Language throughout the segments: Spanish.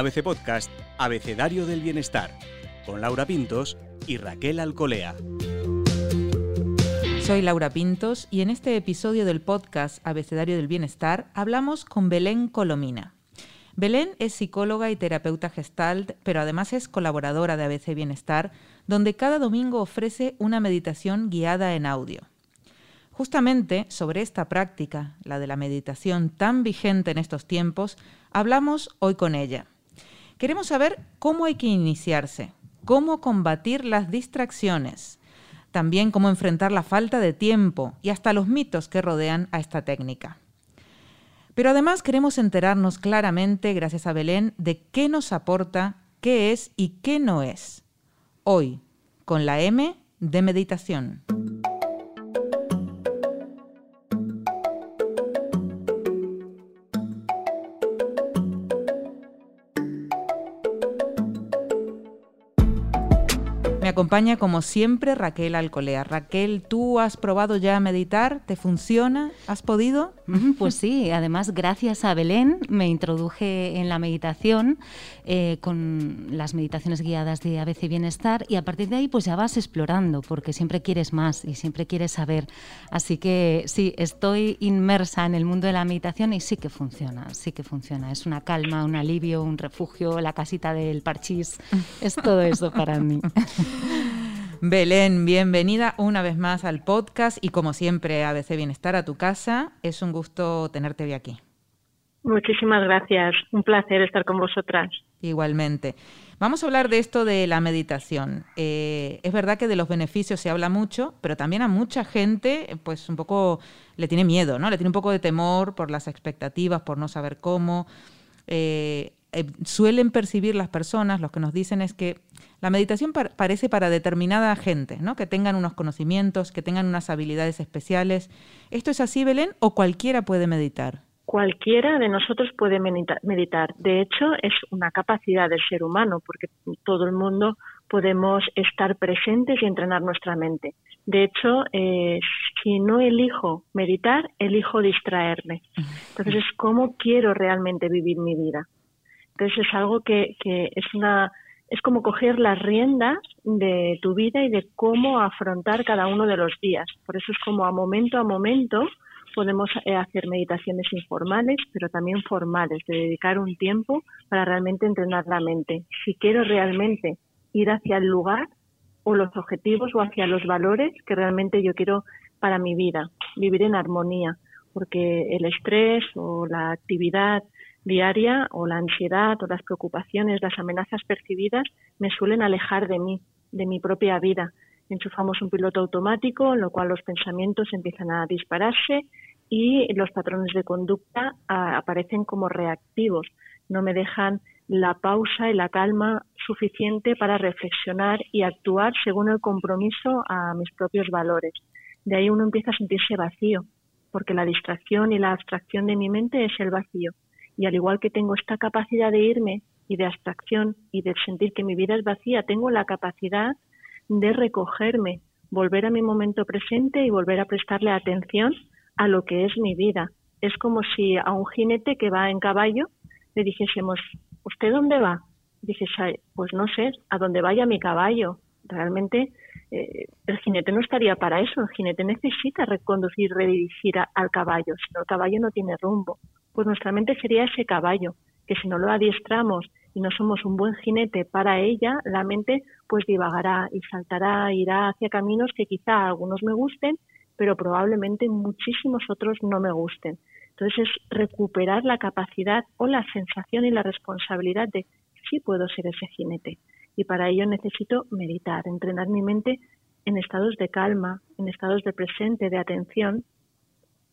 ABC Podcast Abecedario del Bienestar, con Laura Pintos y Raquel Alcolea. Soy Laura Pintos y en este episodio del podcast Abecedario del Bienestar hablamos con Belén Colomina. Belén es psicóloga y terapeuta gestalt, pero además es colaboradora de ABC Bienestar, donde cada domingo ofrece una meditación guiada en audio. Justamente sobre esta práctica, la de la meditación tan vigente en estos tiempos, hablamos hoy con ella. Queremos saber cómo hay que iniciarse, cómo combatir las distracciones, también cómo enfrentar la falta de tiempo y hasta los mitos que rodean a esta técnica. Pero además queremos enterarnos claramente, gracias a Belén, de qué nos aporta, qué es y qué no es. Hoy, con la M de meditación. Acompaña como siempre Raquel Alcolea. Raquel, ¿tú has probado ya a meditar? ¿Te funciona? ¿Has podido? Pues sí, además gracias a Belén me introduje en la meditación eh, con las meditaciones guiadas de ABC Bienestar y a partir de ahí pues ya vas explorando porque siempre quieres más y siempre quieres saber. Así que sí, estoy inmersa en el mundo de la meditación y sí que funciona, sí que funciona. Es una calma, un alivio, un refugio, la casita del parchís, es todo eso para mí. Belén, bienvenida una vez más al podcast y como siempre ABC Bienestar a tu casa. Es un gusto tenerte hoy aquí. Muchísimas gracias, un placer estar con vosotras. Igualmente. Vamos a hablar de esto de la meditación. Eh, es verdad que de los beneficios se habla mucho, pero también a mucha gente, pues un poco le tiene miedo, ¿no? Le tiene un poco de temor por las expectativas, por no saber cómo. Eh, eh, suelen percibir las personas, los que nos dicen es que la meditación parece para determinada gente, ¿no? que tengan unos conocimientos, que tengan unas habilidades especiales. ¿Esto es así, Belén, o cualquiera puede meditar? Cualquiera de nosotros puede meditar. De hecho, es una capacidad del ser humano, porque todo el mundo podemos estar presentes y entrenar nuestra mente. De hecho, eh, si no elijo meditar, elijo distraerme. Entonces, es cómo quiero realmente vivir mi vida. Entonces es algo que, es una es como coger las riendas de tu vida y de cómo afrontar cada uno de los días. Por eso es como a momento a momento podemos eh, hacer meditaciones informales, pero también formales, de dedicar un tiempo para realmente entrenar la mente. Si quiero realmente ir hacia el lugar o los objetivos o hacia los valores que realmente yo quiero para mi vida, vivir en armonía, porque el estrés o la actividad diaria o la ansiedad o las preocupaciones, las amenazas percibidas me suelen alejar de mí, de mi propia vida. Enchufamos un piloto automático, en lo cual los pensamientos empiezan a dispararse y los patrones de conducta aparecen como reactivos. No me dejan la pausa y la calma suficiente para reflexionar y actuar según el compromiso a mis propios valores. De ahí uno empieza a sentirse vacío, porque la distracción y la abstracción de mi mente es el vacío. Y al igual que tengo esta capacidad de irme y de abstracción y de sentir que mi vida es vacía, tengo la capacidad de recogerme, volver a mi momento presente y volver a prestarle atención a lo que es mi vida. Es como si a un jinete que va en caballo le dijésemos, ¿usted dónde va? Dices, pues no sé, a dónde vaya mi caballo. Realmente eh, el jinete no estaría para eso. El jinete necesita reconducir, redirigir al caballo, si no el caballo no tiene rumbo pues nuestra mente sería ese caballo, que si no lo adiestramos y no somos un buen jinete para ella, la mente pues divagará y saltará, irá hacia caminos que quizá algunos me gusten, pero probablemente muchísimos otros no me gusten. Entonces es recuperar la capacidad o la sensación y la responsabilidad de sí puedo ser ese jinete. Y para ello necesito meditar, entrenar mi mente en estados de calma, en estados de presente, de atención,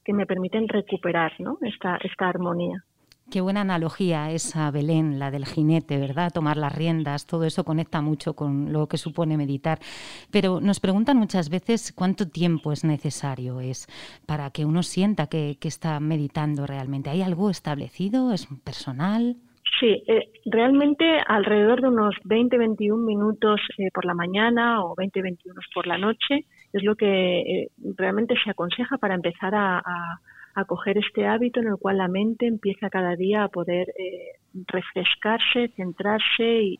que me permiten recuperar ¿no? esta, esta armonía. Qué buena analogía esa, Belén, la del jinete, ¿verdad? Tomar las riendas, todo eso conecta mucho con lo que supone meditar. Pero nos preguntan muchas veces cuánto tiempo es necesario es para que uno sienta que, está meditando realmente. ¿Hay algo establecido? ¿Es personal? Sí, eh, realmente alrededor de unos 20-21 minutos eh, por la mañana o 20-21 por la noche es lo que eh, realmente se aconseja para empezar a, a coger este hábito en el cual la mente empieza cada día a poder eh, refrescarse, centrarse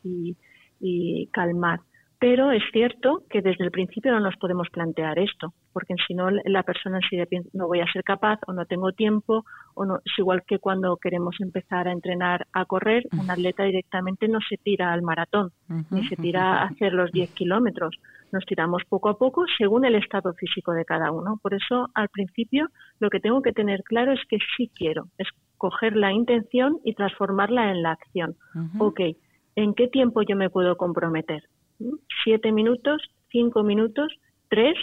y calmar. Pero es cierto que desde el principio no nos podemos plantear esto, porque si no la persona en sí no voy a ser capaz o no tengo tiempo, o no, es igual que cuando queremos empezar a entrenar a correr, un atleta directamente no se tira al maratón, ni se tira a hacer los 10 kilómetros. Nos tiramos poco a poco según el estado físico de cada uno. Por eso, al principio, lo que tengo que tener claro es que sí quiero, es coger la intención y transformarla en la acción. Ok, ¿en qué tiempo yo me puedo comprometer? siete minutos, cinco minutos, tres,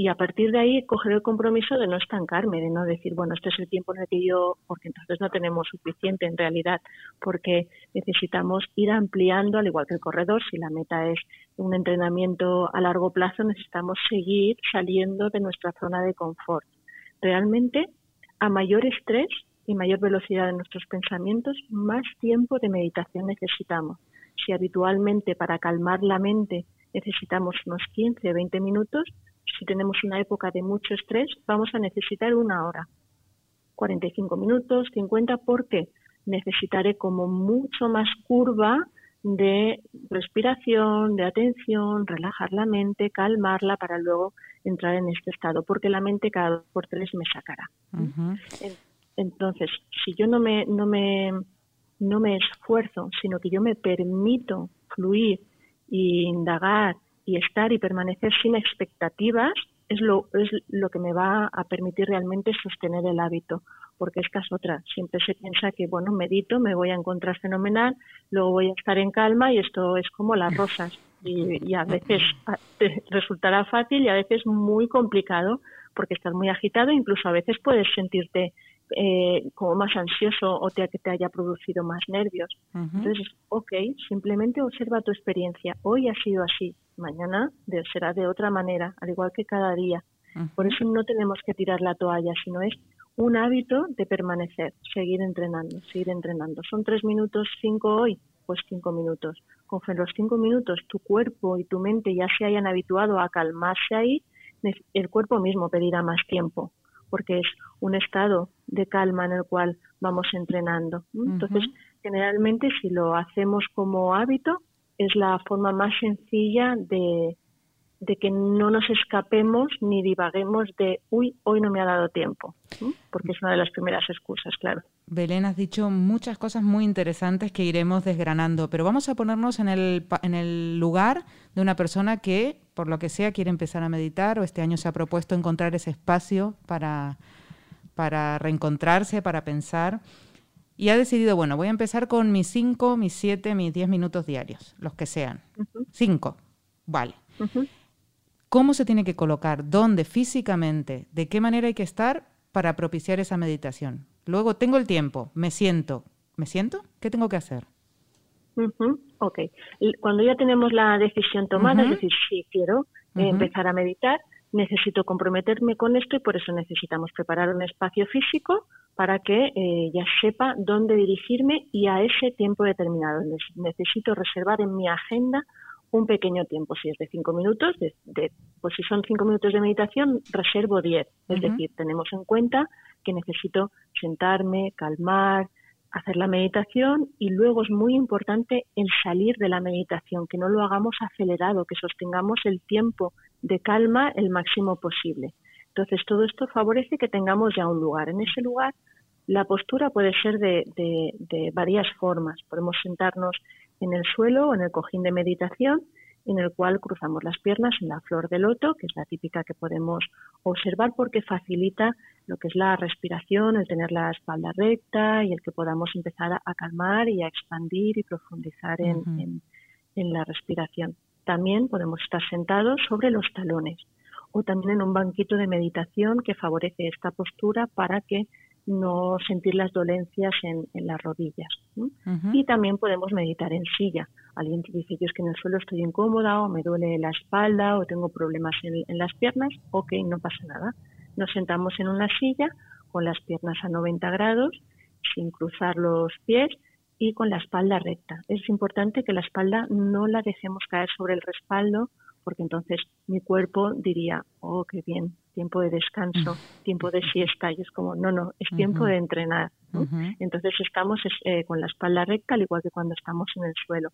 y a partir de ahí coger el compromiso de no estancarme, de no decir, bueno, este es el tiempo en el que yo, porque entonces no tenemos suficiente en realidad, porque necesitamos ir ampliando, al igual que el corredor, si la meta es un entrenamiento a largo plazo, necesitamos seguir saliendo de nuestra zona de confort. Realmente, a mayor estrés y mayor velocidad de nuestros pensamientos, más tiempo de meditación necesitamos si habitualmente para calmar la mente necesitamos unos 15 o 20 minutos, si tenemos una época de mucho estrés, vamos a necesitar una hora, 45 minutos, 50, porque necesitaré como mucho más curva de respiración, de atención, relajar la mente, calmarla para luego entrar en este estado, porque la mente cada dos por tres me sacará. Entonces, si yo no me, no me no me esfuerzo, sino que yo me permito fluir y indagar y estar y permanecer sin expectativas, es lo, es lo que me va a permitir realmente sostener el hábito, porque esta es otra. Siempre se piensa que, bueno, medito, me voy a encontrar fenomenal, luego voy a estar en calma y esto es como las rosas. Y, y a veces resultará fácil y a veces muy complicado porque estás muy agitado, incluso a veces puedes sentirte eh, como más ansioso o te, que te haya producido más nervios. Entonces, ok, simplemente observa tu experiencia. Hoy ha sido así, mañana será de otra manera, al igual que cada día. Por eso no tenemos que tirar la toalla, sino es un hábito de permanecer, seguir entrenando, seguir entrenando. Son tres minutos, cinco hoy, pues cinco minutos. Con los cinco minutos tu cuerpo y tu mente ya se hayan habituado a calmarse ahí, el cuerpo mismo pedirá más tiempo porque es un estado de calma en el cual vamos entrenando. Entonces, generalmente si lo hacemos como hábito, es la forma más sencilla de, de que no nos escapemos ni divaguemos de, uy, hoy no me ha dado tiempo, porque es una de las primeras excusas, claro. Belén, has dicho muchas cosas muy interesantes que iremos desgranando, pero vamos a ponernos en el, en el lugar de una persona que, por lo que sea, quiere empezar a meditar o este año se ha propuesto encontrar ese espacio para, para reencontrarse, para pensar. Y ha decidido, bueno, voy a empezar con mis cinco, mis siete, mis diez minutos diarios, los que sean. Cinco, vale. ¿Cómo se tiene que colocar? ¿Dónde físicamente? ¿De qué manera hay que estar para propiciar esa meditación? Luego tengo el tiempo, me siento. ¿Me siento? ¿Qué tengo que hacer? Ok. Cuando ya tenemos la decisión tomada, es decir, si quiero eh, empezar a meditar, necesito comprometerme con esto y por eso necesitamos preparar un espacio físico para que eh, ya sepa dónde dirigirme y a ese tiempo determinado. Necesito reservar en mi agenda un pequeño tiempo, si es de cinco minutos, de, pues si son cinco minutos de meditación, reservo diez. Es decir, tenemos en cuenta que necesito sentarme, calmar, hacer la meditación y luego es muy importante el salir de la meditación, que no lo hagamos acelerado, que sostengamos el tiempo de calma el máximo posible. Entonces, todo esto favorece que tengamos ya un lugar. En ese lugar, la postura puede ser de, de varias formas. Podemos sentarnos en el suelo o en el cojín de meditación en el cual cruzamos las piernas en la flor de loto, que es la típica que podemos observar porque facilita lo que es la respiración, el tener la espalda recta y el que podamos empezar a, calmar y a expandir y profundizar en, en la respiración. También podemos estar sentados sobre los talones o también en un banquito de meditación que favorece esta postura para que no sentir las dolencias en, las rodillas. Y también podemos meditar en silla. Alguien que dice, yo es que en el suelo estoy incómoda o me duele la espalda o tengo problemas en, las piernas, ok, no pasa nada. Nos sentamos en una silla con las piernas a 90 grados, sin cruzar los pies y con la espalda recta. Es importante que la espalda no la dejemos caer sobre el respaldo porque entonces mi cuerpo diría, oh, qué bien, tiempo de descanso, tiempo de siesta, y es como, no, no, es tiempo de entrenar. Entonces estamos eh, con la espalda recta, al igual que cuando estamos en el suelo.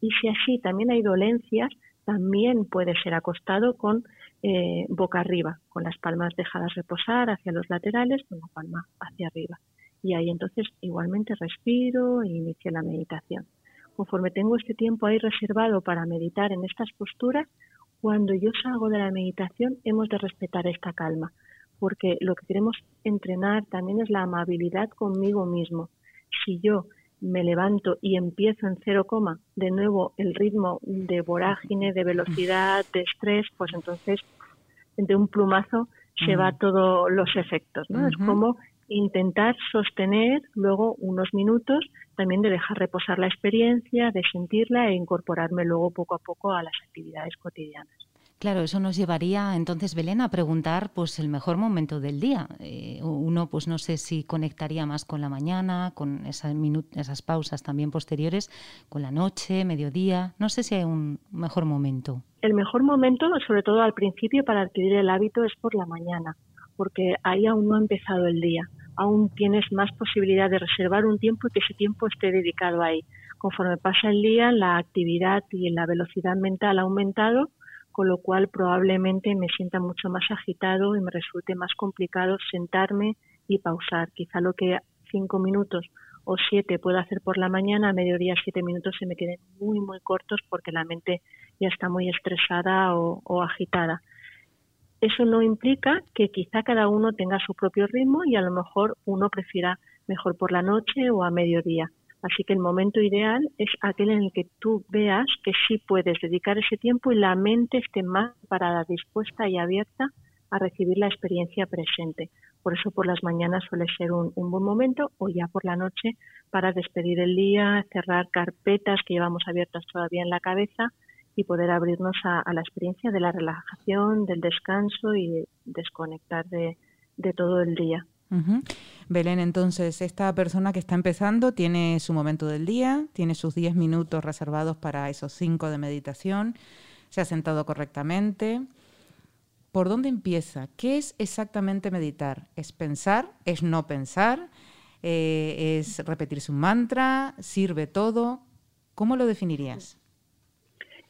Y si así también hay dolencias, también puede ser acostado con eh, boca arriba, con las palmas dejadas reposar hacia los laterales, con la palma hacia arriba. Y ahí entonces igualmente respiro e inicio la meditación. Conforme tengo este tiempo ahí reservado para meditar en estas posturas, cuando yo salgo de la meditación hemos de respetar esta calma, porque lo que queremos entrenar también es la amabilidad conmigo mismo. Si yo me levanto y empiezo en cero coma, de nuevo el ritmo de vorágine, de velocidad, de estrés, pues entonces de un plumazo se va todos los efectos, ¿no? Es como intentar sostener luego unos minutos, también de dejar reposar la experiencia, de sentirla e incorporarme luego poco a poco a las actividades cotidianas. Claro, eso nos llevaría entonces, Belén, a preguntar pues el mejor momento del día. Eh, uno, pues no sé si conectaría más con la mañana, con esas, esas pausas también posteriores, con la noche, mediodía. No sé si hay un mejor momento. El mejor momento, sobre todo al principio, para adquirir el hábito es por la mañana, porque ahí aún no ha empezado el día. Aún tienes más posibilidad de reservar un tiempo y que ese tiempo esté dedicado ahí. Conforme pasa el día, la actividad y la velocidad mental ha aumentado con lo cual probablemente me sienta mucho más agitado y me resulte más complicado sentarme y pausar. Quizá lo que cinco minutos o siete puedo hacer por la mañana, a mediodía siete minutos se me queden muy, muy cortos porque la mente ya está muy estresada o, o agitada. Eso no implica que quizá cada uno tenga su propio ritmo y a lo mejor uno prefiera mejor por la noche o a mediodía. Así que el momento ideal es aquel en el que tú veas que sí puedes dedicar ese tiempo y la mente esté más parada, dispuesta y abierta a recibir la experiencia presente. Por eso por las mañanas suele ser un, buen momento o ya por la noche para despedir el día, cerrar carpetas que llevamos abiertas todavía en la cabeza y poder abrirnos a, la experiencia de la relajación, del descanso y desconectar de todo el día. Belén, entonces, esta persona que está empezando tiene su momento del día, tiene sus 10 minutos reservados para esos 5 de meditación, se ha sentado correctamente. ¿Por dónde empieza? ¿Qué es exactamente meditar? ¿Es pensar? ¿Es no pensar? Eh, ¿Es repetirse un mantra? ¿Sirve todo? ¿Cómo lo definirías?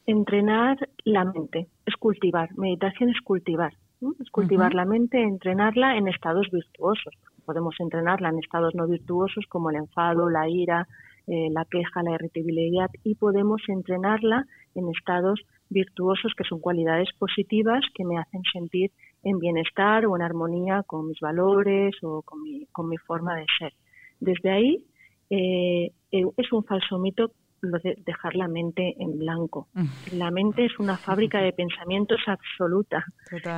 Entrenar la mente, es cultivar. Meditación es cultivar. Es cultivar la mente, entrenarla en estados virtuosos. Podemos entrenarla en estados no virtuosos como el enfado, la ira, eh, la queja, la irritabilidad y podemos entrenarla en estados virtuosos que son cualidades positivas que me hacen sentir en bienestar o en armonía con mis valores o con mi, con mi forma de ser. Desde ahí eh, eh, es un falso mito lo de dejar la mente en blanco. Mm. La mente es una fábrica de pensamientos absoluta.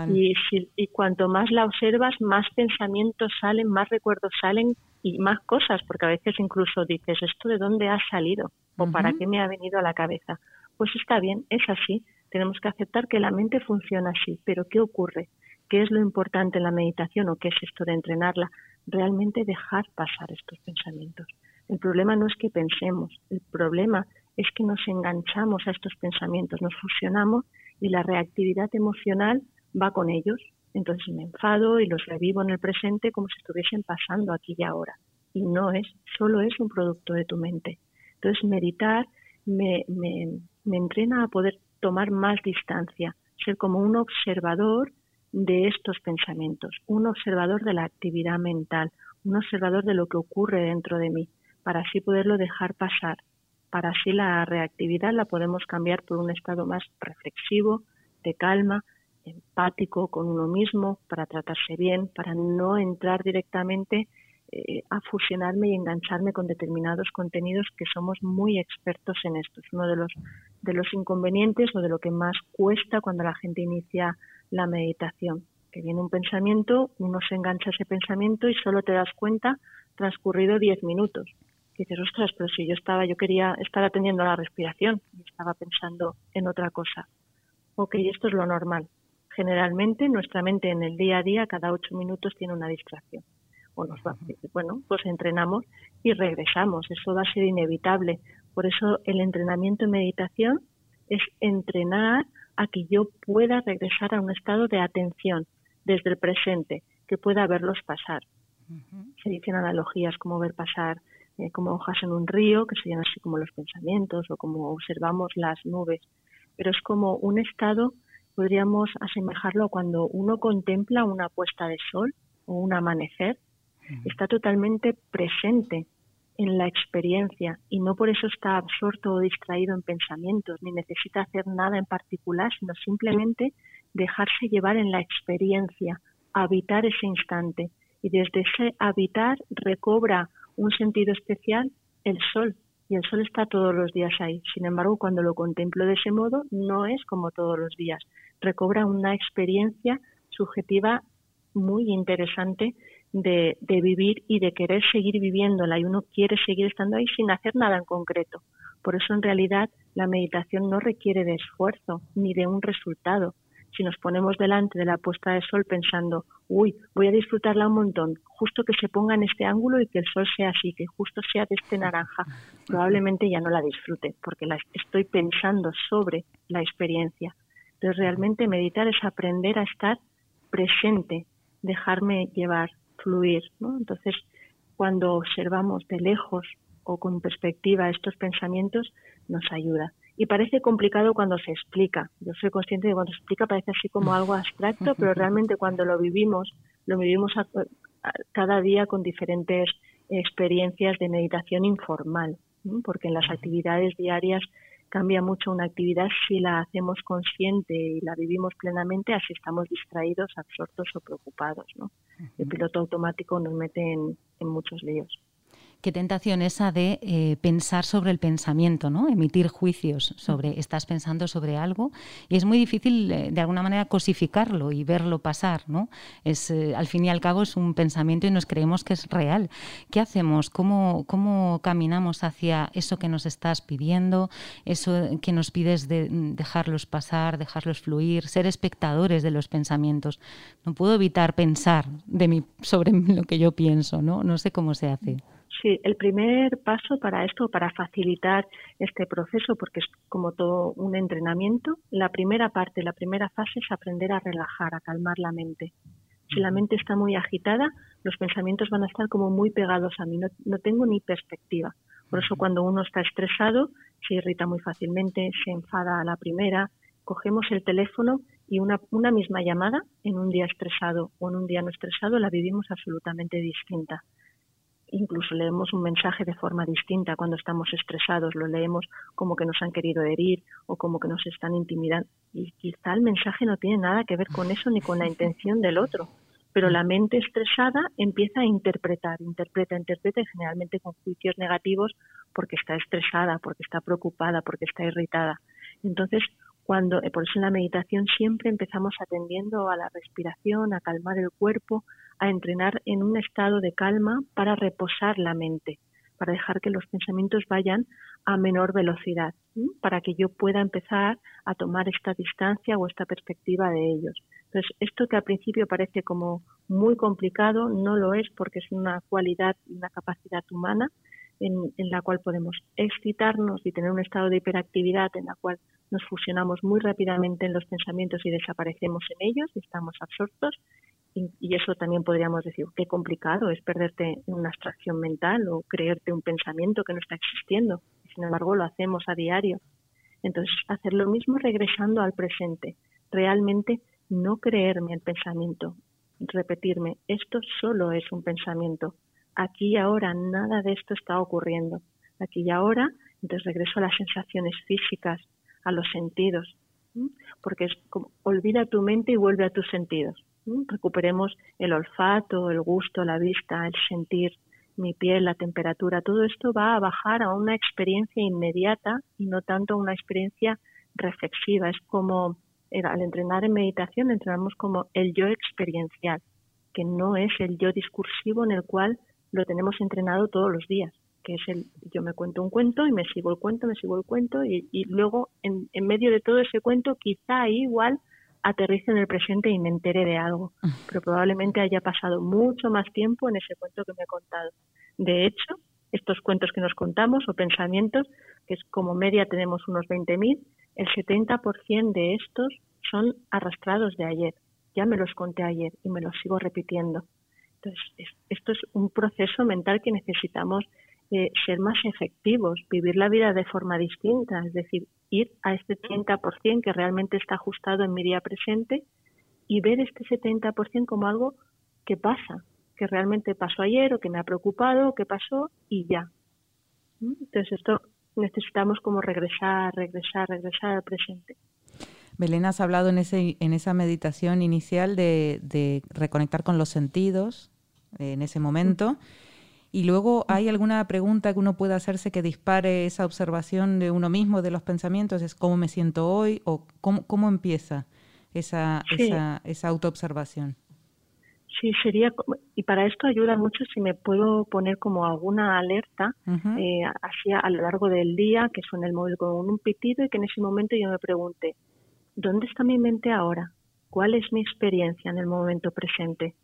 Y, y cuanto más la observas, más pensamientos salen, más recuerdos salen y más cosas, porque a veces incluso dices, ¿esto de dónde ha salido? ¿O para qué me ha venido a la cabeza? Pues está bien, es así. Tenemos que aceptar que la mente funciona así. Pero ¿qué ocurre? ¿Qué es lo importante en la meditación o qué es esto de entrenarla? Realmente dejar pasar estos pensamientos el problema no es que pensemos, el problema es que nos enganchamos a estos pensamientos, nos fusionamos y la reactividad emocional va con ellos. Entonces me enfado y los revivo en el presente como si estuviesen pasando aquí y ahora. Y no es, solo es un producto de tu mente. Entonces meditar me, me, me entrena a poder tomar más distancia, ser como un observador de estos pensamientos, un observador de la actividad mental, un observador de lo que ocurre dentro de mí para así poderlo dejar pasar. Para así la reactividad la podemos cambiar por un estado más reflexivo, de calma, empático con uno mismo, para tratarse bien, para no entrar directamente eh, a fusionarme y engancharme con determinados contenidos que somos muy expertos en esto. Es uno de los, de los inconvenientes o de lo que más cuesta cuando la gente inicia la meditación. Que viene un pensamiento, uno se engancha a ese pensamiento y solo te das cuenta transcurrido diez minutos dices, ostras, pero si yo estaba, yo quería estar atendiendo a la respiración y estaba pensando en otra cosa. Ok, esto es lo normal. Generalmente nuestra mente en el día a día cada ocho minutos tiene una distracción. O nos va, bueno, pues entrenamos y regresamos. Eso va a ser inevitable. Por eso el entrenamiento en meditación es entrenar a que yo pueda regresar a un estado de atención, desde el presente, que pueda verlos pasar. Se dicen analogías como ver pasar eh, como hojas en un río, que serían así como los pensamientos o como observamos las nubes, pero es como un estado, podríamos asemejarlo cuando uno contempla una puesta de sol o un amanecer, está totalmente presente en la experiencia y no por eso está absorto o distraído en pensamientos, ni necesita hacer nada en particular, sino simplemente dejarse llevar en la experiencia, habitar ese instante. Y desde ese habitar recobra un sentido especial el sol. Y el sol está todos los días ahí. Sin embargo, cuando lo contemplo de ese modo, no es como todos los días. Recobra una experiencia subjetiva muy interesante de, vivir y de querer seguir viviéndola y uno quiere seguir estando ahí sin hacer nada en concreto. Por eso en realidad la meditación no requiere de esfuerzo ni de un resultado. Si nos ponemos delante de la puesta de sol pensando, uy, voy a disfrutarla un montón, justo que se ponga en este ángulo y que el sol sea así, que justo sea de este naranja, probablemente ya no la disfrute, porque la estoy pensando sobre la experiencia. Entonces realmente meditar es aprender a estar presente, dejarme llevar, fluir. Entonces, cuando observamos de lejos o con perspectiva estos pensamientos, nos ayuda. Y parece complicado cuando se explica. Yo soy consciente de que cuando se explica parece así como algo abstracto, pero realmente cuando lo vivimos, lo vivimos cada día con diferentes experiencias de meditación informal, porque en las actividades diarias cambia mucho una actividad si la hacemos consciente y la vivimos plenamente, así estamos distraídos, absortos o preocupados. ¿no? El piloto automático nos mete en muchos líos qué tentación esa de eh, pensar sobre el pensamiento, ¿no? Emitir juicios sobre, estás pensando sobre algo y es muy difícil eh, de alguna manera cosificarlo y verlo pasar, ¿no? Es, eh, al fin y al cabo es un pensamiento y nos creemos que es real. ¿Qué hacemos? ¿Cómo, ¿Cómo caminamos hacia eso que nos estás pidiendo, eso que nos pides de mm, dejarlos pasar, dejarlos fluir, ser espectadores de los pensamientos? No puedo evitar pensar de mí, sobre lo que yo pienso, ¿no? No sé cómo se hace. Sí, el primer paso para esto, para facilitar este proceso, porque es como todo un entrenamiento, la primera parte, la primera fase es aprender a relajar, a calmar la mente. Si la mente está muy agitada, los pensamientos van a estar como muy pegados a mí, no, no tengo ni perspectiva. Por eso cuando uno está estresado, se irrita muy fácilmente, se enfada a la primera, cogemos el teléfono y una, una misma llamada en un día estresado o en un día no estresado la vivimos absolutamente distinta incluso leemos un mensaje de forma distinta cuando estamos estresados, lo leemos como que nos han querido herir o como que nos están intimidando. Y quizá el mensaje no tiene nada que ver con eso ni con la intención del otro, pero la mente estresada empieza a interpretar, interpreta, interpreta y generalmente con juicios negativos porque está estresada, porque está preocupada, porque está irritada. Entonces, cuando, eh, por eso en la meditación siempre empezamos atendiendo a la respiración, a calmar el cuerpo, a entrenar en un estado de calma para reposar la mente, para dejar que los pensamientos vayan a menor velocidad, para que yo pueda empezar a tomar esta distancia o esta perspectiva de ellos. Entonces, esto que al principio parece como muy complicado, no lo es porque es una cualidad y una capacidad humana en, la cual podemos excitarnos y tener un estado de hiperactividad en la cual nos fusionamos muy rápidamente en los pensamientos y desaparecemos en ellos y estamos absortos. Y, eso también podríamos decir, qué complicado es perderte en una abstracción mental o creerte un pensamiento que no está existiendo. Sin embargo, lo hacemos a diario. Entonces, hacer lo mismo regresando al presente. Realmente no creerme el pensamiento, repetirme, esto solo es un pensamiento aquí y ahora nada de esto está ocurriendo. Aquí y ahora, entonces regreso a las sensaciones físicas, a los sentidos, porque es como olvida tu mente y vuelve a tus sentidos. Recuperemos el olfato, el gusto, la vista, el sentir, mi piel, la temperatura, todo esto va a bajar a una experiencia inmediata y no tanto a una experiencia reflexiva. Es como al entrenar en meditación entrenamos como el yo experiencial, que no es el yo discursivo en el cual lo tenemos entrenado todos los días, que es el yo me cuento un cuento y me sigo el cuento, me sigo el cuento y, luego en, medio de todo ese cuento quizá igual aterrice en el presente y me entere de algo, pero probablemente haya pasado mucho más tiempo en ese cuento que me he contado. De hecho, estos cuentos que nos contamos o pensamientos, que es como media tenemos unos 20.000, el 70% de estos son arrastrados de ayer. ya me los conté ayer y me los sigo repitiendo. Entonces, esto es un proceso mental que necesitamos eh, ser más efectivos, vivir la vida de forma distinta, es decir, ir a este 30% que realmente está ajustado en mi día presente y ver este 70% como algo que pasa, que realmente pasó ayer o que me ha preocupado, que pasó y ya. Entonces esto necesitamos como regresar, regresar, regresar al presente. Belén, has hablado en, ese, en esa meditación inicial de, reconectar con los sentidos en ese momento. Y luego, ¿hay alguna pregunta que uno pueda hacerse que dispare esa observación de uno mismo, de los pensamientos? ¿Es cómo me siento hoy o cómo, cómo empieza esa, esa, esa autoobservación? Sí, sería, y para esto ayuda mucho si me puedo poner como alguna alerta eh, así a lo largo del día, que suene el móvil con un pitido y que en ese momento yo me pregunte, ¿dónde está mi mente ahora? ¿Cuál es mi experiencia en el momento presente?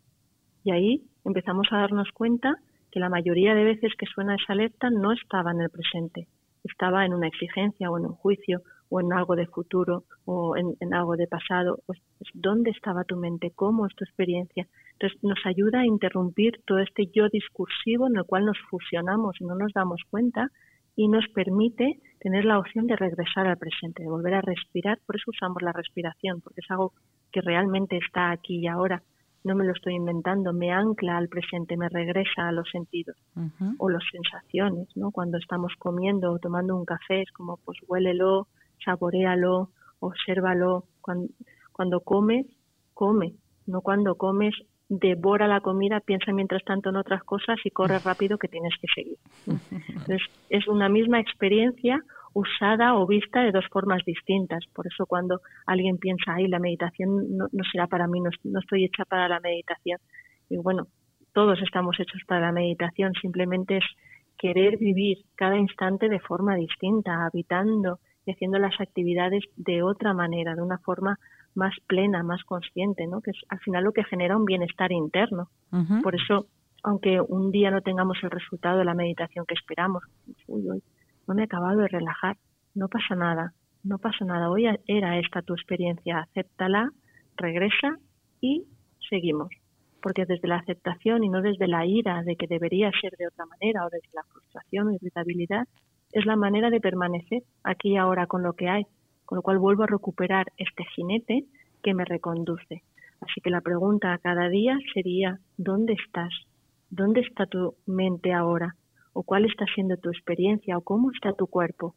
Y ahí empezamos a darnos cuenta que la mayoría de veces que suena esa alerta no estaba en el presente, estaba en una exigencia o en un juicio o en algo de futuro o en, algo de pasado. Pues, ¿Dónde estaba tu mente? ¿Cómo es tu experiencia? Entonces nos ayuda a interrumpir todo este yo discursivo en el cual nos fusionamos y no nos damos cuenta y nos permite tener la opción de regresar al presente, de volver a respirar. Por eso usamos la respiración, porque es algo que realmente está aquí y ahora. No me lo estoy inventando, me ancla al presente, me regresa a los sentidos o las sensaciones, ¿no? Cuando estamos comiendo o tomando un café, es como, pues huélelo, saborealo, obsérvalo. Cuando, cuando comes, come. No cuando comes, devora la comida, piensa mientras tanto en otras cosas y corre rápido que tienes que seguir. Entonces, es una misma experiencia usada o vista de dos formas distintas. Por eso cuando alguien piensa, ay, la meditación no, será para mí, no, no, estoy hecha para la meditación. Y bueno, todos estamos hechos para la meditación, simplemente es querer vivir cada instante de forma distinta, habitando y haciendo las actividades de otra manera, de una forma más plena, más consciente, ¿no? que es al final lo que genera un bienestar interno. Por eso, aunque un día no tengamos el resultado de la meditación que esperamos, uy, hoy no me he acabado de relajar, no pasa nada, no pasa nada, hoy era esta tu experiencia, acéptala, regresa y seguimos. Porque desde la aceptación y no desde la ira de que debería ser de otra manera o desde la frustración o irritabilidad, es la manera de permanecer aquí y ahora con lo que hay, con lo cual vuelvo a recuperar este jinete que me reconduce. Así que la pregunta a cada día sería, ¿dónde estás? ¿Dónde está tu mente ahora? ¿O cuál está siendo tu experiencia? ¿O cómo está tu cuerpo?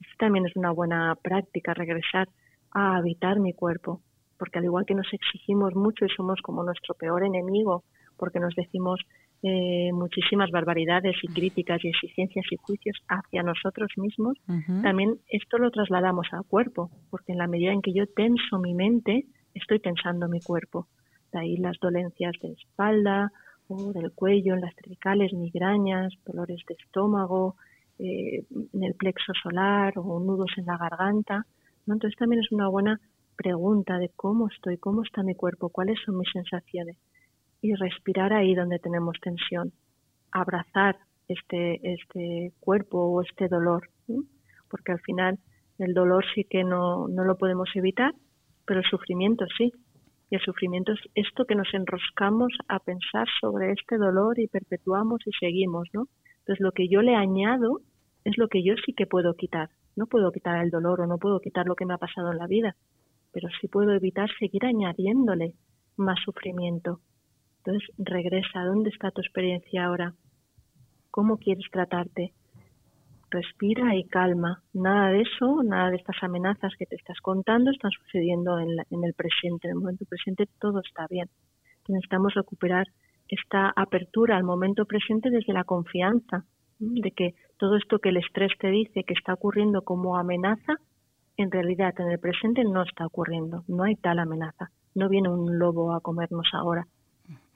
Esto también es una buena práctica, regresar a habitar mi cuerpo, porque al igual que nos exigimos mucho y somos como nuestro peor enemigo, porque nos decimos eh, muchísimas barbaridades y críticas y exigencias y juicios hacia nosotros mismos, también esto lo trasladamos al cuerpo, porque en la medida en que yo tenso mi mente, estoy tensando mi cuerpo. De ahí las dolencias de espalda o del cuello, en las cervicales, migrañas, dolores de estómago, eh, en el plexo solar o nudos en la garganta. Entonces también es una buena pregunta de cómo estoy, cómo está mi cuerpo, cuáles son mis sensaciones y respirar ahí donde tenemos tensión, abrazar este, este cuerpo o este dolor, porque al final el dolor sí que no, no lo podemos evitar, pero el sufrimiento sí. Y el sufrimiento es esto que nos enroscamos a pensar sobre este dolor y perpetuamos y seguimos, ¿no? Entonces lo que yo le añado es lo que yo sí que puedo quitar. No puedo quitar el dolor o no puedo quitar lo que me ha pasado en la vida, pero sí puedo evitar seguir añadiéndole más sufrimiento. Entonces regresa, ¿dónde está tu experiencia ahora? ¿Cómo quieres tratarte? Respira y calma. Nada de eso, nada de estas amenazas que te estás contando están sucediendo en, el presente. En el momento presente todo está bien. Necesitamos recuperar esta apertura al momento presente desde la confianza de que todo esto que el estrés te dice que está ocurriendo como amenaza, en realidad en el presente no está ocurriendo, no hay tal amenaza, no viene un lobo a comernos ahora,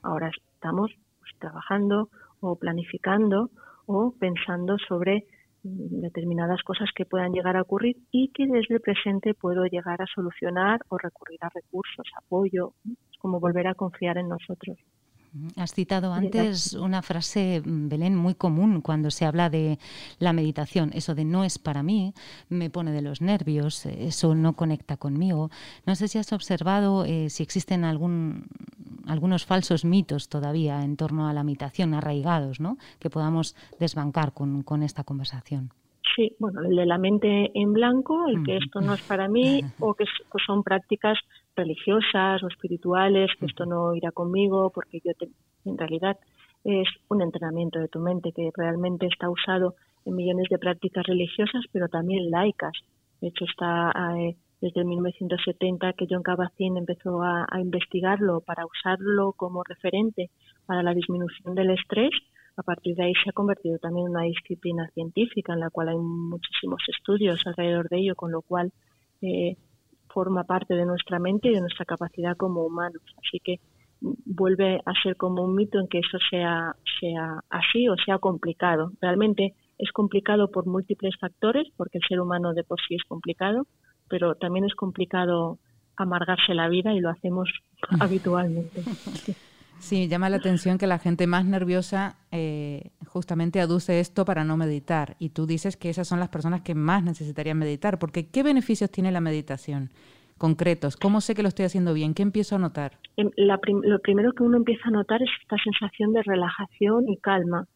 Ahora estamos pues, trabajando o planificando o pensando sobre mm, determinadas cosas que puedan llegar a ocurrir y que desde el presente puedo llegar a solucionar o recurrir a recursos, apoyo, como volver a confiar en nosotros. Has citado antes una frase, mm, Belén, muy común cuando se habla de la meditación. Eso de no es para mí, me pone de los nervios, eso no conecta conmigo. No sé si has observado eh, si existen algún, algunos falsos mitos todavía en torno a la meditación, arraigados, ¿no? que podamos desbancar con, con esta conversación. Sí, bueno, el de la mente en blanco, el que esto no es para mí, o que son prácticas religiosas o espirituales, que esto no irá conmigo, porque yo en realidad es un entrenamiento de tu mente que realmente está usado en millones de prácticas religiosas, pero también laicas. De hecho, está eh, desde 1970 que John Kabat-Zinn empezó a, investigarlo para usarlo como referente para la disminución del estrés. A partir de ahí se ha convertido también en una disciplina científica en la cual hay muchísimos estudios alrededor de ello, con lo cual eh, forma parte de nuestra mente y de nuestra capacidad como humanos. Así que vuelve a ser como un mito en que eso sea, sea así o sea complicado. Realmente es complicado por múltiples factores, porque el ser humano de por sí es complicado, pero también es complicado amargarse la vida y lo hacemos habitualmente. Sí, llama la atención que la gente más nerviosa eh, justamente aduce esto para no meditar. Y tú dices que esas son las personas que más necesitarían meditar, porque ¿qué beneficios tiene la meditación? concretos? ¿Cómo sé que lo estoy haciendo bien? ¿Qué empiezo a notar? Em, lo primero que uno empieza a notar es esta sensación de relajación y calma.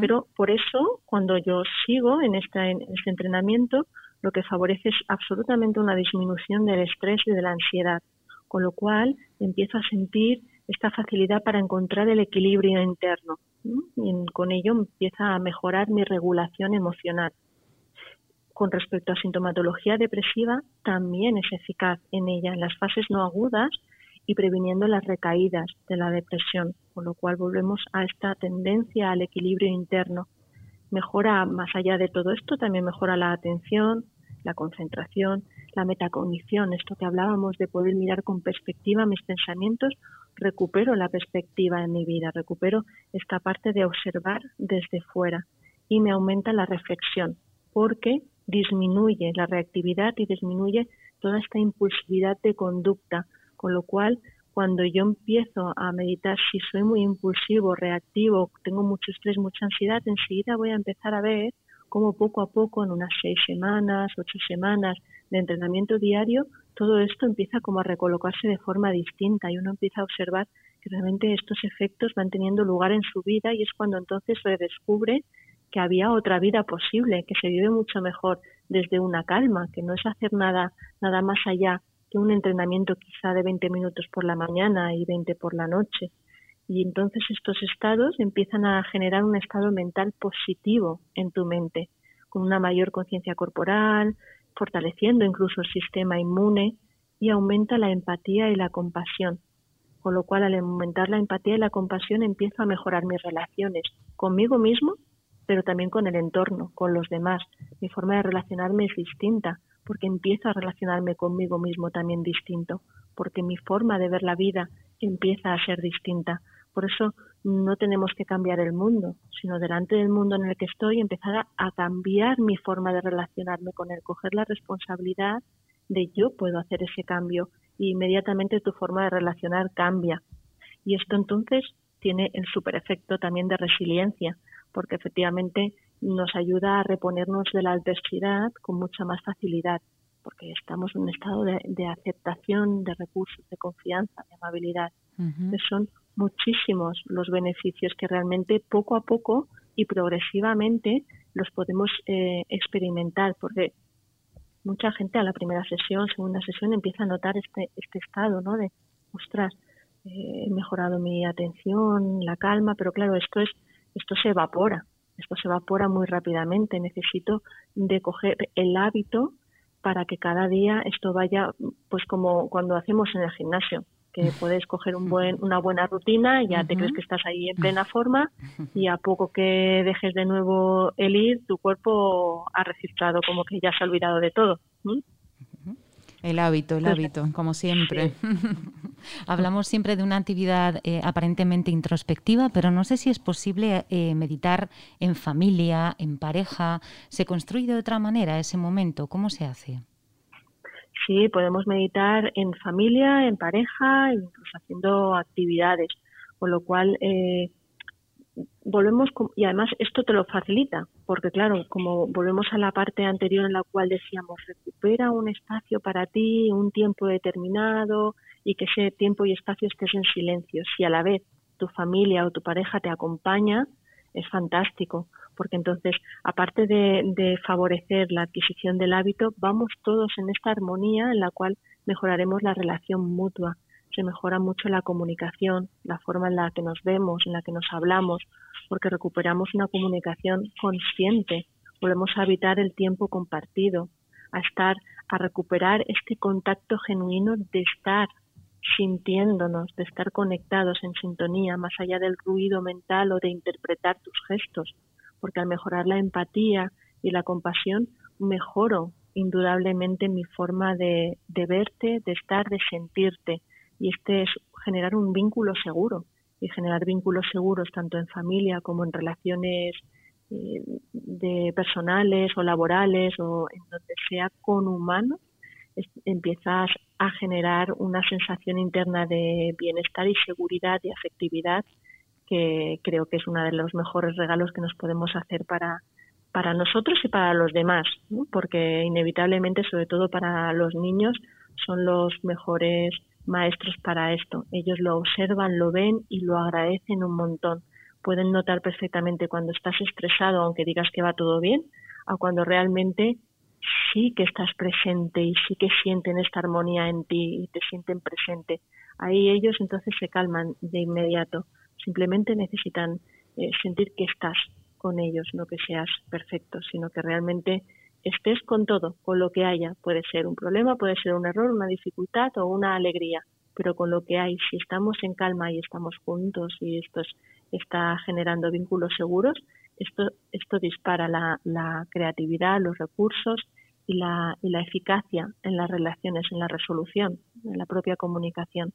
Pero por eso, cuando yo sigo en, este entrenamiento, lo que favorece es absolutamente una disminución del estrés y de la ansiedad, con lo cual empiezo a sentir esta facilidad para encontrar el equilibrio interno y con ello empieza a mejorar mi regulación emocional. Con respecto a sintomatología depresiva, también es eficaz en ella, en las fases no agudas y previniendo las recaídas de la depresión, con lo cual volvemos a esta tendencia al equilibrio interno. Mejora, más allá de todo esto, también mejora la atención, la concentración, la metacognición, esto que hablábamos de poder mirar con perspectiva mis pensamientos recupero la perspectiva en mi vida, recupero esta parte de observar desde fuera y me aumenta la reflexión porque disminuye la reactividad y disminuye toda esta impulsividad de conducta, con lo cual cuando yo empiezo a meditar, si soy muy impulsivo, reactivo, tengo mucho estrés, mucha ansiedad, enseguida voy a empezar a ver cómo poco a poco, en unas seis semanas, ocho semanas de entrenamiento diario, todo esto empieza como a recolocarse de forma distinta y uno empieza a observar que realmente estos efectos van teniendo lugar en su vida y es cuando entonces redescubre que había otra vida posible, que se vive mucho mejor desde una calma, que no es hacer nada, nada más allá que un entrenamiento quizá de 20 minutos por la mañana y 20 por la noche. Y entonces estos estados empiezan a generar un estado mental positivo en tu mente, con una mayor conciencia corporal, fortaleciendo incluso el sistema inmune y aumenta la empatía y la compasión. Con lo cual, al aumentar la empatía y la compasión, empiezo a mejorar mis relaciones conmigo mismo, pero también con el entorno, con los demás. Mi forma de relacionarme es distinta, porque empiezo a relacionarme conmigo mismo también distinto, porque mi forma de ver la vida empieza a ser distinta. Por eso no tenemos que cambiar el mundo, sino delante del mundo en el que estoy empezar a, cambiar mi forma de relacionarme con él, coger la responsabilidad de yo puedo hacer ese cambio y inmediatamente tu forma de relacionar cambia. Y esto entonces tiene el super efecto también de resiliencia, porque efectivamente nos ayuda a reponernos de la adversidad con mucha más facilidad, porque estamos en un estado de, aceptación de recursos, de confianza, de amabilidad. Son muchísimos los beneficios que realmente poco a poco y progresivamente los podemos eh, experimentar, porque mucha gente a la primera sesión, segunda sesión, empieza a notar este, este estado, ¿no? De, ostras, eh, he mejorado mi atención, la calma, pero claro, esto es, esto se evapora, esto se evapora muy rápidamente. Necesito de coger el hábito para que cada día esto vaya, pues como cuando hacemos en el gimnasio que puedes coger un buen, una buena rutina y ya te crees que estás ahí en plena forma y a poco que dejes de nuevo el ir, tu cuerpo ha registrado como que ya se ha olvidado de todo. El hábito, el hábito, como siempre. Hablamos siempre de una actividad eh, aparentemente introspectiva, pero no sé si es posible eh, meditar en familia, en pareja. ¿Se construye de otra manera ese momento? ¿Cómo se hace? Sí, podemos meditar en familia, en pareja, incluso haciendo actividades. Con lo cual, eh, volvemos, y además esto te lo facilita, porque claro, como volvemos a la parte anterior en la cual decíamos, recupera un espacio para ti, un tiempo determinado, y que ese tiempo y espacio estés en silencio. Si a la vez tu familia o tu pareja te acompaña, es fantástico, porque entonces, aparte de, favorecer la adquisición del hábito, vamos todos en esta armonía en la cual mejoraremos la relación mutua. Se mejora mucho la comunicación, la forma en la que nos vemos, en la que nos hablamos, porque recuperamos una comunicación consciente, volvemos a habitar el tiempo compartido, a estar, a recuperar este contacto genuino de estar sintiéndonos, de estar conectados en sintonía, más allá del ruido mental o de interpretar tus gestos, porque al mejorar la empatía y la compasión, mejoro indudablemente mi forma de, verte, de estar, de sentirte. Y este es generar un vínculo seguro. Y generar vínculos seguros tanto en familia como en relaciones eh, de personales o laborales o en donde sea con humanos, empiezas a generar una sensación interna de bienestar y seguridad y afectividad que creo que es uno de los mejores regalos que nos podemos hacer para, para nosotros y para los demás, porque inevitablemente, sobre todo para los niños, son los mejores maestros para esto. Ellos lo observan, lo ven y lo agradecen un montón. Pueden notar perfectamente cuando estás estresado, aunque digas que va todo bien, a cuando realmente sí que estás presente y sí que sienten esta armonía en ti y te sienten presente. Ahí ellos entonces se calman de inmediato. Simplemente necesitan eh, sentir que estás con ellos, no que seas perfecto, sino que realmente estés con todo, con lo que haya. Puede ser un problema, puede ser un error, una dificultad o una alegría, pero con lo que hay, si estamos en calma y estamos juntos y esto está generando vínculos seguros, esto, esto dispara la, creatividad, los recursos y la, y la eficacia en las relaciones, en la resolución, en la propia comunicación.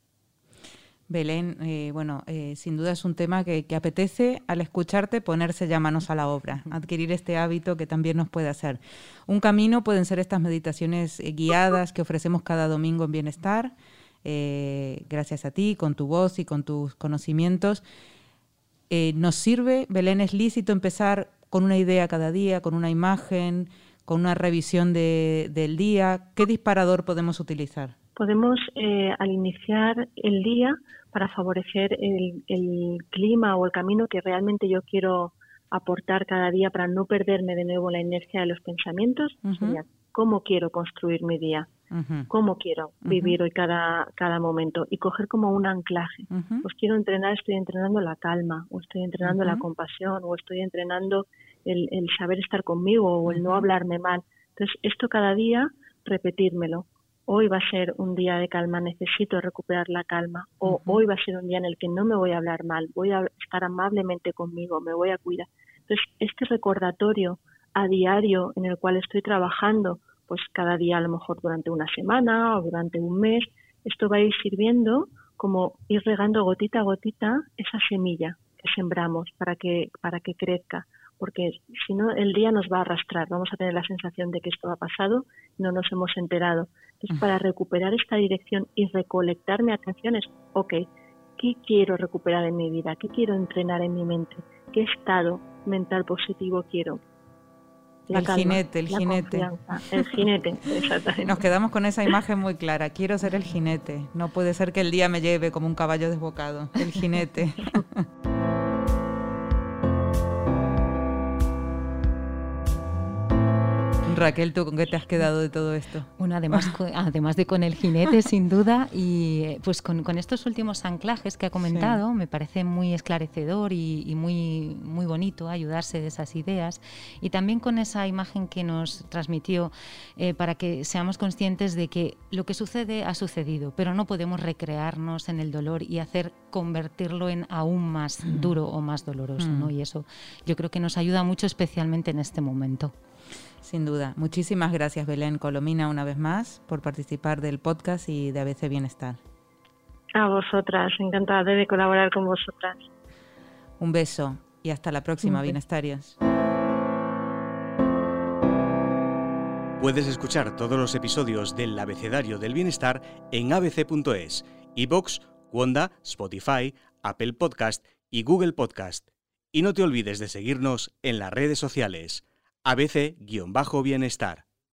Belén, eh, bueno, eh, sin duda es un tema que, apetece al escucharte ponerse ya manos a la obra, adquirir este hábito que también nos puede hacer. Un camino pueden ser estas meditaciones eh, guiadas que ofrecemos cada domingo en Bienestar, gracias a ti, con tu voz y con tus conocimientos. ¿Nos sirve, Belén, es lícito empezar con una idea cada día, con una imagen, con una revisión de, del día? ¿Qué disparador podemos utilizar? Podemos, al iniciar el día, para favorecer el, clima o el camino que realmente yo quiero aportar cada día para no perderme de nuevo la inercia de los pensamientos, cómo quiero construir mi día, cómo quiero vivir hoy cada, cada momento y coger como un anclaje. Pues quiero entrenar, estoy entrenando la calma, o estoy entrenando la compasión, o estoy entrenando el, el saber estar conmigo, o el no hablarme mal. Entonces, esto cada día repetírmelo. Hoy va a ser un día de calma, necesito recuperar la calma, o hoy va a ser un día en el que no me voy a hablar mal, voy a estar amablemente conmigo, me voy a cuidar. Entonces, este recordatorio a diario en el cual estoy trabajando, pues cada día a lo mejor durante una semana o durante un mes, esto va a ir sirviendo como ir regando gotita a gotita esa semilla que sembramos para que, para que crezca porque si no el día nos va a arrastrar, vamos a tener la sensación de que esto ha pasado y no nos hemos enterado. Entonces, para recuperar esta dirección y recolectar mi atención es, ok, ¿qué quiero recuperar en mi vida? ¿Qué quiero entrenar en mi mente? ¿Qué estado mental positivo quiero? El jinete, el jinete. El jinete, exactamente. Nos quedamos con esa imagen muy clara. Quiero ser el jinete. No puede ser que el día me lleve como un caballo desbocado. El jinete. Raquel, ¿tú con qué te has quedado de todo esto? Bueno, además, además de con el jinete, sin duda, y eh, pues con, estos últimos anclajes que ha comentado, me parece muy esclarecedor y, muy, muy bonito ayudarse de esas ideas. Y también con esa imagen que nos transmitió eh, para que seamos conscientes de que lo que sucede ha sucedido, pero no podemos recrearnos en el dolor y hacer convertirlo en aún más mm. duro o más doloroso. ¿no? Mm. Y eso yo creo que nos ayuda mucho, especialmente en este momento. Sin duda. Muchísimas gracias, Belén Colomina, una vez más, por participar del podcast y de ABC Bienestar. A vosotras, encantada de colaborar con vosotras. Un beso y hasta la próxima, Bienestarios. Puedes escuchar todos los episodios del Abecedario del Bienestar en abc.es, iBox, Wanda, Spotify, Apple Podcast y Google Podcast. Y no te olvides de seguirnos en las redes sociales. ABC-Bienestar.